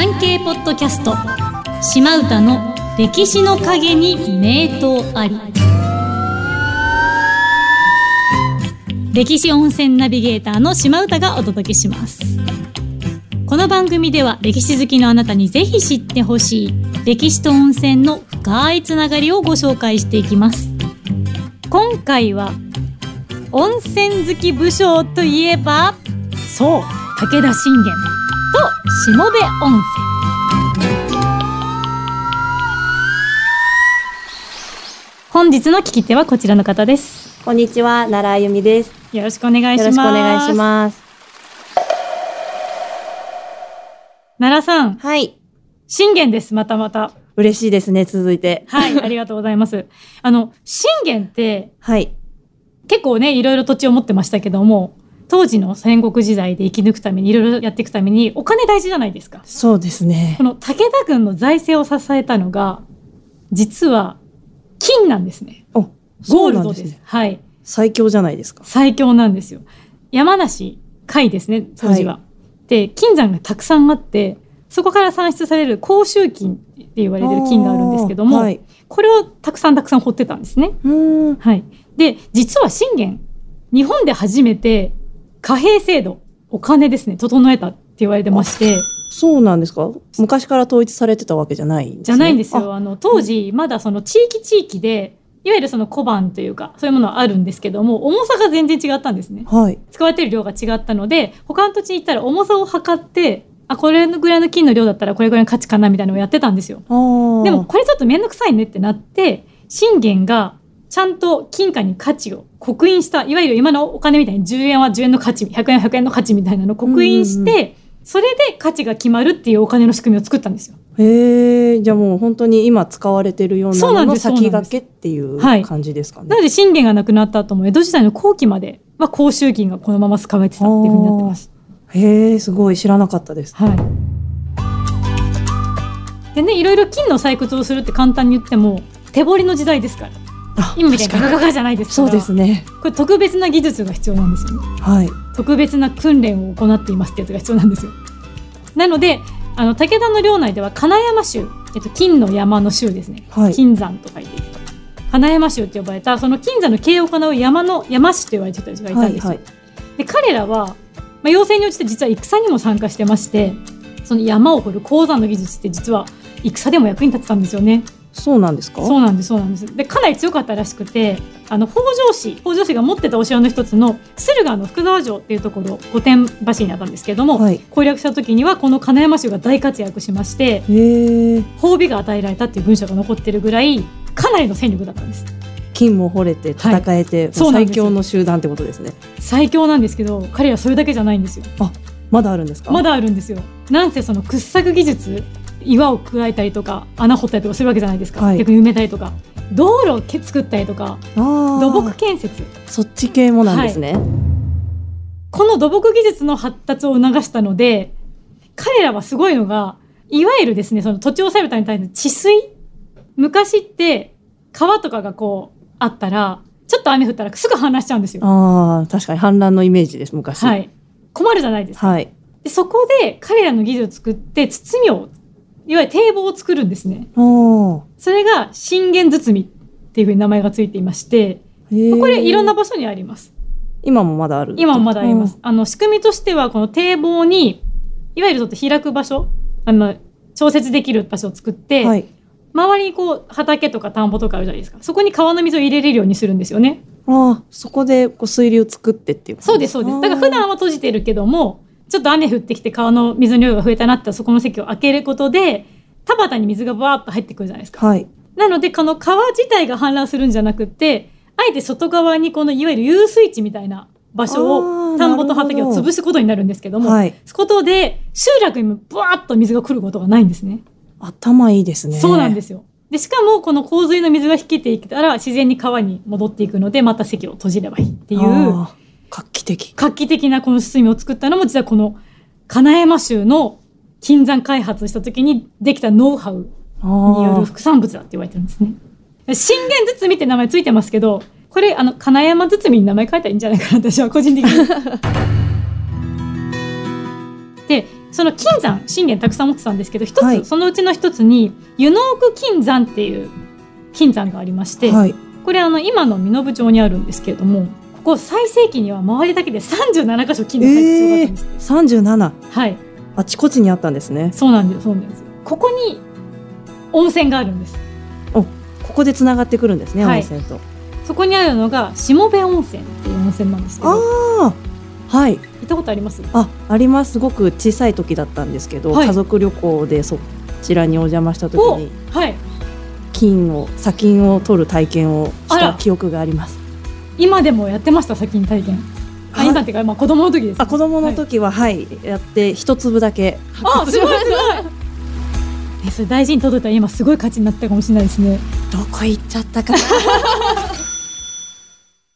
産経ポッドキャスト。島唄の歴史の陰に名刀あり。歴史温泉ナビゲーターの島唄がお届けします。この番組では歴史好きのあなたにぜひ知ってほしい歴史と温泉の深いつながりをご紹介していきます。今回は温泉好き武将といえばそう武田信玄。と下部温泉本日の聞き手はこちらの方ですこんにちは、奈良あゆみです。よろしくお願いしますよろしくお願いします。奈良さんはい。信玄ですまたまた嬉しいですね、続いて。はい ありがとうございますあの信玄ってはい。結構ねいろいろ土地を持ってましたけども当時の戦国時代で生き抜くためにいろいろやっていくためにお金大事じゃないですかそうですねこ。の武田軍の財政を支えたのが実は金なんですねお、ゴそールドですですね。はい最強じゃないですか。最強なんですよ山梨甲斐ですね当時は、で金山がたくさんあってそこから産出される甲州金って言われてる金があるんですけども、はい。これをたくさんたくさん掘ってたんですね。はい。で、実は信玄、日本で初めて貨幣制度、お金ですね、整えたって言われてまして、そうなんですか？昔から統一されてたわけじゃないんですねじゃないんですよ。あの、当時、まだその地域地域で、いわゆるその小判というか、そういうものはあるんですけども、重さが全然違ったんですね。あはい。使われてる量が違ったので、他の土地に行ったら重さを測って、あ、これぐらいの金の量だったらこれぐらいの価値かなみたいなのをやってたんですよ。でも、これちょっとめんどくさいねってなって信玄がちゃんと金貨に価値を刻印したいわゆる今のお金みたいに10円は10円の価値100円は100円の価値みたいなのを刻印して、うんうんそれで価値が決まるっていうお金の仕組みを作ったんですよ。へえ、じゃあもう本当に今使われてるようなのの先駆けっていうはい感じですかね。なので信玄が亡くなった後も江戸時代の後期までは甲州金がこのまま使われてたっていうふうになってます。へえ、すごい知らなかったです。はい。でねいろいろ金の採掘をするって簡単に言っても手彫りの時代ですからあ今みたいにガガガガじゃないですそうですね。これ特別な技術が必要なんですよね。はい。特別な訓練を行っていますってやつが必要なんですよ。なのであの武田の領内では金山州、えっと、金の山の州ですね、はい金山と書いて金山州って呼ばれたその金山の経営を行う山の山師と言われてた人がいたんですよ。はいはいで彼らは、まあ、要請に応じて実は戦にも参加してましてその山を掘る鉱山の技術って実は戦でも役に立ってたんですよね。そうなんですか？そうなんですそうなんです。でかなり強かったらしくてあの北条氏北条氏が持ってたお城の一つの駿河の福沢城っていうところ御殿橋にあったんですけども、はい。攻略した時にはこの金山州が大活躍しまして。褒美が与えられたっていう文章が残ってるぐらいかなりの戦力だったんです。金も掘れて戦えて、そうなんですよ。最強の集団ってことですね。最強なんですけど彼らそれだけじゃないんですよ。まだあるんですか？まだあるんですよ。なんせその掘削技術岩を加えたりとか穴掘ったりとかするわけじゃないですか、はい逆に埋めたりとか道路をけ作ったりとか土木建設そっち系もなんですね。この土木技術の発達を促したので彼らはすごいのがいわゆるですねその土地を抑えるために対する治水昔って川とかがこうあったらちょっと雨降ったらすぐ氾濫しちゃうんですよ。ああ、確かに氾濫のイメージです、昔。は。い、困るじゃないですか。はい。でそこで彼らの技術を作って包みをいわゆる堤防を作るんですね。おそれが信玄包みっていうふうに名前がついていましてーこれいろんな場所にあります。今もまだある？今もまだあります。あの仕組みとしてはこの堤防にいわゆるちょっと開く場所あの調節できる場所を作って、うんはい。周りにこう畑とか田んぼとかあるじゃないですかそこに川の水を入れれるようにするんですよね。ああ、そこでこう水流作ってっていう。そうですそうです。だから普段は閉じてるけどもちょっと雨降ってきて川の水の量が増えたなったらそこの席を開けることで田畑に水がバーッと入ってくるじゃないですか。はい。なのでこの川自体が氾濫するんじゃなくってあえて外側にこのいわゆる遊水地みたいな場所を田んぼと畑を潰すことになるんですけども、はい。そことで集落にもブワーッと水が来ることがないんですね。頭いいですね。。そうなんですすよ。でしかもこの洪水の水が引きていったら自然に川に戻っていくのでまた堰を閉じればいいっていう画期的。画期的なこの包みを作ったのも実はこの金山州の金山開発した時にできたノウハウによるあ副産物だって言われてるんですね。信玄包みって名前ついてますけどこれあの金山包みに名前書いたらいいんじゃないかな私は個人的に。でその金山信玄たくさん持ってたんですけど一つ、はいそのうちの一つに湯の奥金山っていう金山がありまして、はい。これあの今の身延町にあるんですけれどもここ最盛期には周りだけで37箇所金の採掘場があったんです三十七。はいあちこちにあったんですね。そうなんですそうなんですここに温泉があるんですここで繋がってくるんですね、はい温泉と。そこにあるのが下部温泉っていう温泉なんですけど行ああ。はい。ったことあります？あ、あります。すごく小さい時だったんですけど、はい家族旅行でそちらにお邪魔した時おにはい金を砂金を取る体験をした記憶があります。今でもやってました先に体験。あはい今っていうか、まあ、子供の時です、あ、子供の時は、はい、やって一粒だけ。あすごいすごい。い。えそれ大事に届いたら今すごい価値になったかもしれないですね。どこ行っちゃったかな。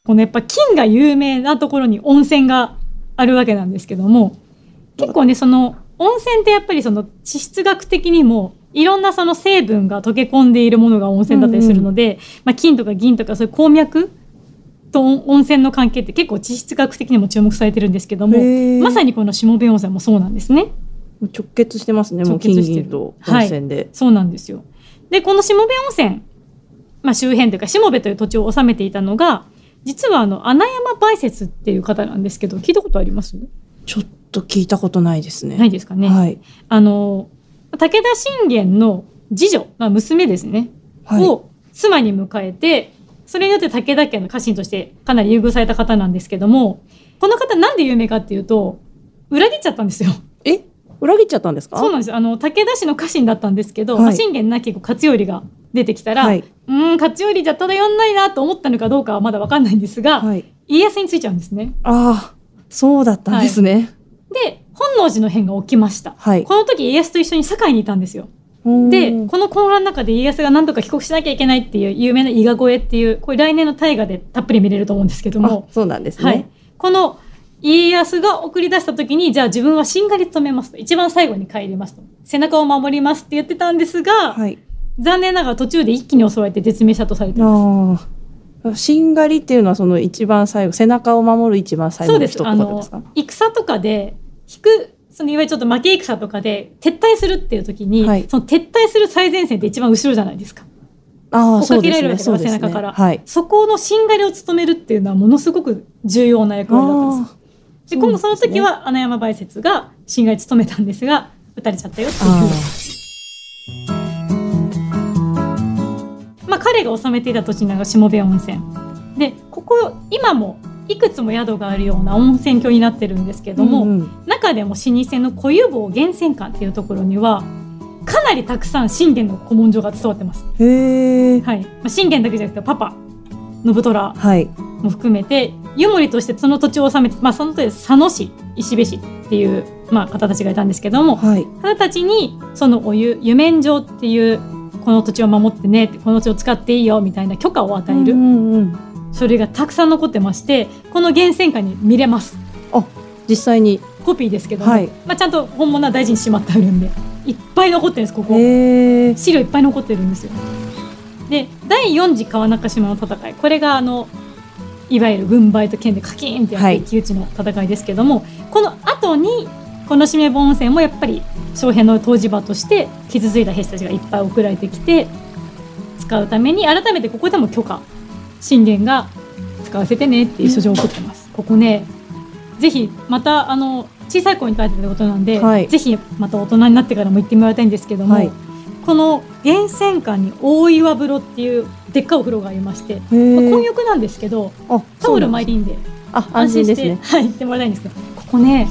このやっぱ金が有名なところに温泉があるわけなんですけども結構ねその温泉ってやっぱりその地質学的にもいろんなその成分が溶け込んでいるものが温泉だったりするので、まあ、金とか銀とかそういう鉱脈と温泉の関係って結構地質学的にも注目されてるんですけどもまさにこの下部温泉もそうなんですね。直結してますね。直結してる銀と温泉で。そうなんですよ。で、この下部温泉、まあ、周辺というか、下部という土地を治めていたのが、実はあの、穴山梅雪っていう方なんですけど、聞いたことあります？ちょっと聞いたことないですね。ないですかね。はい。あの、武田信玄の次女、まあ、娘ですね、はい。を妻に迎えて、それによって武田家の家臣としてかなり優遇された方なんですけども、この方なんで有名かっていうと、裏切っちゃったんですよ。え、裏切っちゃったんですか？そうなんですよ。あの、武田氏の家臣だったんですけど、はいまあ信玄なき子勝頼が出てきたら、はい。うーん、勝頼じゃ漂んないなと思ったのかどうかはまだわかんないんですが、はい。家康についちゃうんですね。ああ、そうだったんですね。で、本能寺の変が起きました。はい。この時家康と一緒に堺にいたんですよ。うで、んこの混乱の中で家康が何とか帰国しなきゃいけないっていう有名な伊賀越えっていう、これ来年の大河でたっぷり見れると思うんですけどもあ、そうなんですね。はい。この家康が送り出した時に、じゃあ自分はしんがり務めますと。一番最後に帰りますと。背中を守りますって言ってたんですが、はい。残念ながら途中で一気に襲われて絶命したとされています。ああ。しんがりっていうのはその一番最後、背中を守る一番最後。の人ってあのことですか。、戦とかで、引く、そのいわゆるちょっと負け戦とかで撤退するっていう時に、はいその撤退する最前線って一番後ろじゃないですか。ああ、追っ。かけられるわけね。背中からはい。そこのしんがりを務めるっていうのはものすごく重要な役割だったんです。あで、今度その時は穴山梅雪がしんがり務めたんですが、撃たれちゃったよっていう。あまあ彼が治めていた土地なのが下部温泉。で、ここ、今もいくつも宿があるような温泉郷になってるんですけあ。ども、うんうん中でも老舗の小湯坊源泉館っていうところにはかなりたくさん信玄の古文書が伝わってます。はい。まあ、信玄だけじゃなくてパパ、信虎はい。も含めて湯守としてその土地を治めて、まあその時佐野市、石部市っていう、まあ方たちがいたんですけども、はい。方たちにそのお湯、湯面城っていうこの土地を守ってね、この土地を使っていいよみたいな許可を与えるうんうんうん。書類がたくさん残ってまして、この源泉館に見れます。実際に。コピーですけども、はいまあ、ちゃんと本物は大事にしまってあるんでいっぱい残ってるんですここ。資料いっぱい残ってるんですよで第4次川中島の戦いこれがあのいわゆる軍配と剣でカキーンってやってはい一騎打ちの戦いですけども、この後にこの締め盆温泉もやっぱり将兵の湯治場として傷ついた兵士たちがいっぱい送られてきて使うために改めてここでも許可信玄が使わせてねっていう書状を送ってます、ここねぜひまたあの小さい子に書いてたことなんで、はい。ぜひまた大人になってからも行ってもらいたいんですけども、はい。この源泉館に大岩風呂っていうでっかいお風呂がありまして、へまあえ。混浴なんですけどあ、タオル巻いていいんであ、安心ですね。はい、行ってもらいたいんですけどここね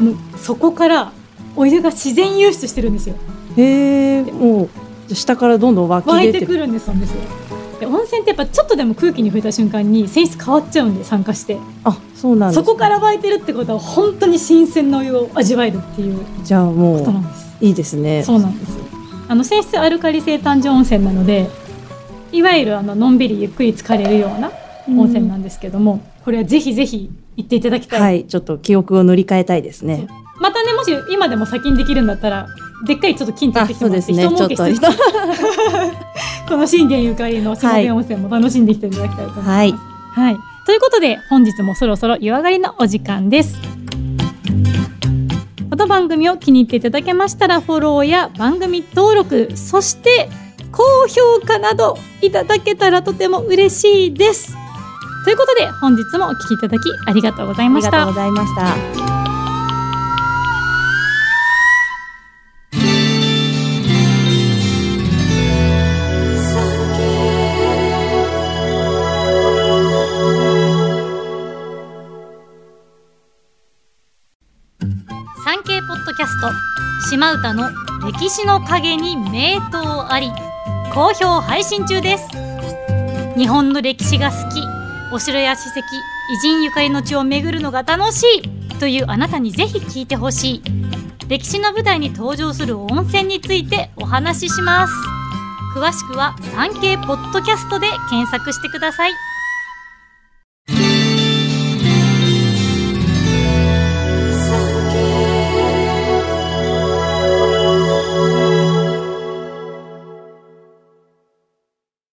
もうそこからお湯が自然湧出してるんですよ。へえ。もう下からどんどん湧き出ててくるんですんですよで温泉ってやっぱちょっとでも空気に触れた瞬間に泉質変わっちゃうんで酸化してあ、そうなんね。そこから湧いてるってことは本当に新鮮なお湯を味わえるっていうじゃあもことなうんですいいですね。そうなんですよあの泉質アルカリ性誕生温泉なのでいわゆるあののんびりゆっくり浸かれるような温泉なんですけども、これはぜひぜひ行っていただきたい、はい、ちょっと記憶を塗り替えたいですね。またねもし今でも先にできるんだったらでっかいちょっと金取ってきてもらってね。人儲けしてちょっ この信玄ゆかりの下部温泉も楽しんできていただきたいと思います。はい。はい。ということで本日もそろそろ湯上がりのお時間です。おこの番組を気に入っていただけましたらフォローや番組登録そして高評価などいただけたらとても嬉しいです。ということで本日もお聞きいただきありがとうございました。ありがとうございました。スト島唄の歴史の陰に名刀あり好評配信中です。日本の歴史が好きお城や史跡偉人ゆかりの地を巡るのが楽しいというあなたにぜひ聞いてほしい。歴史の舞台に登場する温泉についてお話しします。詳しくは産経ポッドキャストで検索してください。